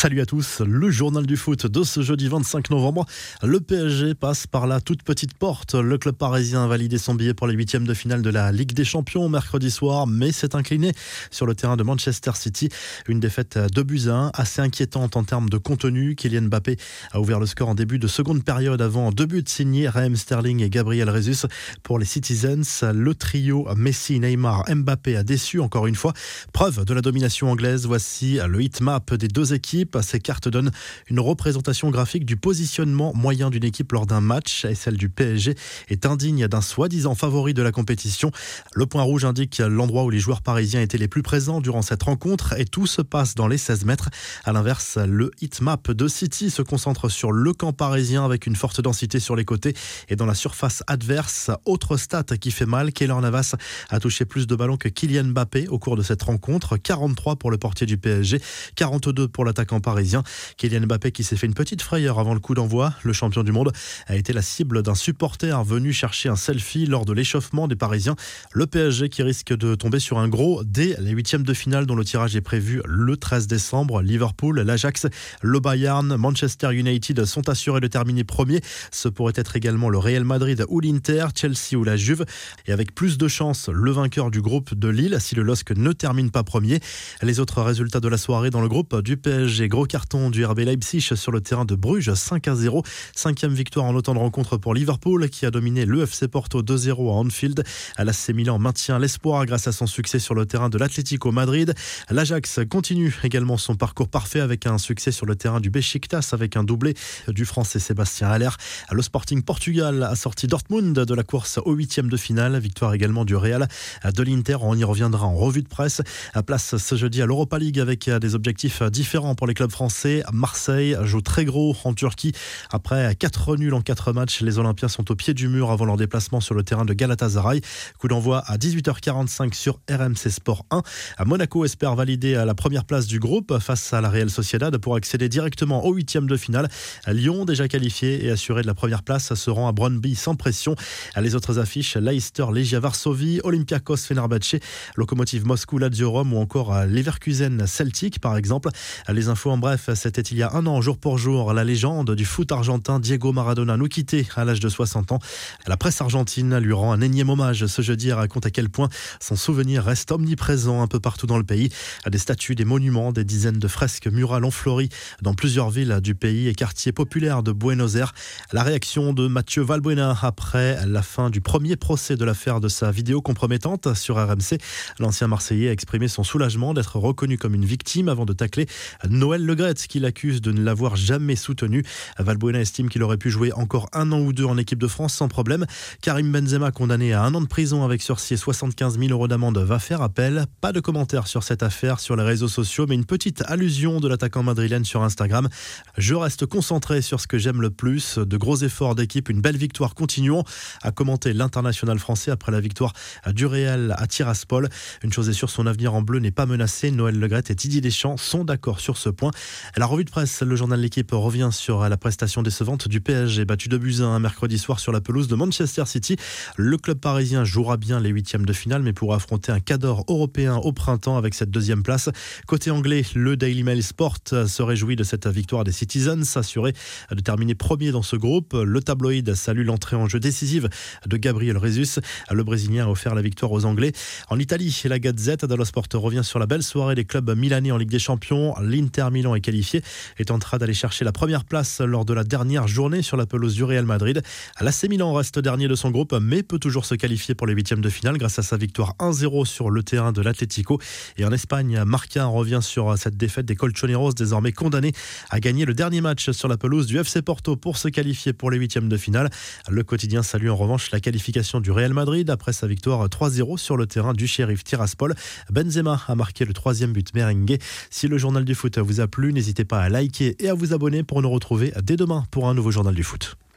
Salut à tous, le journal du foot de ce jeudi 25 novembre. Le PSG passe par la toute petite porte. Le club parisien a validé son billet pour les huitièmes de finale de la Ligue des Champions mercredi soir, mais s'est incliné sur le terrain de Manchester City. Une défaite de buts assez inquiétante en termes de contenu. Kylian Mbappé a ouvert le score en début de seconde période avant deux buts signés Raheem Sterling et Gabriel Jesus pour les Citizens. Le trio Messi, Neymar, Mbappé a déçu encore une fois. Preuve de la domination anglaise. Voici le hitmap des deux équipes. Ces cartes donnent une représentation graphique du positionnement moyen d'une équipe lors d'un match et celle du PSG est indigne d'un soi-disant favori de la compétition. Le point rouge indique l'endroit où les joueurs parisiens étaient les plus présents durant cette rencontre et tout se passe dans les 16 mètres. À l'inverse, le hitmap de City se concentre sur le camp parisien avec une forte densité sur les côtés et dans la surface adverse. Autre stat qui fait mal, Keylor Navas a touché plus de ballons que Kylian Mbappé au cours de cette rencontre. 43 pour le portier du PSG, 42 pour l'attaquant parisien. Kylian Mbappé qui s'est fait une petite frayeur avant le coup d'envoi. Le champion du monde a été la cible d'un supporter venu chercher un selfie lors de l'échauffement des Parisiens. Le PSG qui risque de tomber sur un gros dès les huitièmes de finale dont le tirage est prévu le 13 décembre. Liverpool, l'Ajax, le Bayern, Manchester United sont assurés de terminer premier. Ce pourrait être également le Real Madrid ou l'Inter, Chelsea ou la Juve. Et avec plus de chances, le vainqueur du groupe de Lille si le LOSC ne termine pas premier. Les autres résultats de la soirée dans le groupe du PSG Gros carton du RB Leipzig sur le terrain de Bruges, 5 à 0. Cinquième victoire en autant de rencontres pour Liverpool, qui a dominé le FC Porto 2-0 à Anfield. L'AC Milan maintient l'espoir grâce à son succès sur le terrain de l'Atlético Madrid. L'Ajax continue également son parcours parfait avec un succès sur le terrain du Besiktas avec un doublé du français Sébastien Haller. Le Sporting Portugal a sorti Dortmund de la course au huitième de finale. Victoire également du Real de l'Inter. On y reviendra en revue de presse. À place ce jeudi à l'Europa League avec des objectifs différents pour les clubs français. Marseille joue très gros en Turquie. Après 4 nuls en 4 matchs, les Olympiens sont au pied du mur avant leur déplacement sur le terrain de Galatasaray. Coup d'envoi à 18h45 sur RMC Sport 1. À Monaco espère valider la première place du groupe face à la Real Sociedad pour accéder directement au huitième de finale. Lyon, déjà qualifié et assuré de la première place, se rend à Brøndby sans pression. Les autres affiches, Leicester, Legia Varsovie, Olympiakos, Fenerbahce, Lokomotiv Moscou, Lazio Rome ou encore Leverkusen Celtic par exemple. Les infos en bref, c'était il y a un an, jour pour jour. La légende du foot argentin Diego Maradona nous quittait à l'âge de 60 ans. La presse argentine lui rend un énième hommage ce jeudi et raconte à quel point son souvenir reste omniprésent un peu partout dans le pays. Des statues, des monuments, des dizaines de fresques murales ont fleuri dans plusieurs villes du pays et quartiers populaires de Buenos Aires. La réaction de Mathieu Valbuena après la fin du premier procès de l'affaire de sa vidéo compromettante sur RMC. L'ancien Marseillais a exprimé son soulagement d'être reconnu comme une victime avant de tacler Noël Legrette qui l'accuse de ne l'avoir jamais soutenu. Valbuena estime qu'il aurait pu jouer encore un an ou deux en équipe de France sans problème. Karim Benzema, condamné à un an de prison avec sursis et 75 000 euros d'amende, va faire appel. Pas de commentaires sur cette affaire sur les réseaux sociaux, mais une petite allusion de l'attaquant madrilène sur Instagram. Je reste concentré sur ce que j'aime le plus. De gros efforts d'équipe, une belle victoire. Continuons à commenter l'international français après la victoire du Real à Tiraspol. Une chose est sûre, son avenir en bleu n'est pas menacé. Noël Legrette et Didier Deschamps sont d'accord sur ce point. La revue de presse, le journal L'équipe revient sur la prestation décevante du PSG, battu de buts un mercredi soir sur la pelouse de Manchester City. Le club parisien jouera bien les huitièmes de finale, mais pourra affronter un cadre européen au printemps avec cette deuxième place. Côté anglais, le Daily Mail Sport se réjouit de cette victoire des Citizens, s'assurer de terminer premier dans ce groupe. Le tabloïd salue l'entrée en jeu décisive de Gabriel Jesus. Le Brésilien a offert la victoire aux Anglais. En Italie, la Gazette dello Sport revient sur la belle soirée des clubs milanais en Ligue des Champions. L'Inter Milan est qualifié et tentera d'aller chercher la première place lors de la dernière journée sur la pelouse du Real Madrid. L'AC Milan reste dernier de son groupe, mais peut toujours se qualifier pour les huitièmes de finale grâce à sa victoire 1-0 sur le terrain de l'Atlético. Et en Espagne, Marca revient sur cette défaite des Colchoneros, désormais condamnés à gagner le dernier match sur la pelouse du FC Porto pour se qualifier pour les huitièmes de finale. Le quotidien salue en revanche la qualification du Real Madrid après sa victoire 3-0 sur le terrain du shérif Tiraspol. Benzema a marqué le troisième but merengue. Si le journal du foot vous plu, n'hésitez pas à liker et à vous abonner pour nous retrouver dès demain pour un nouveau journal du foot.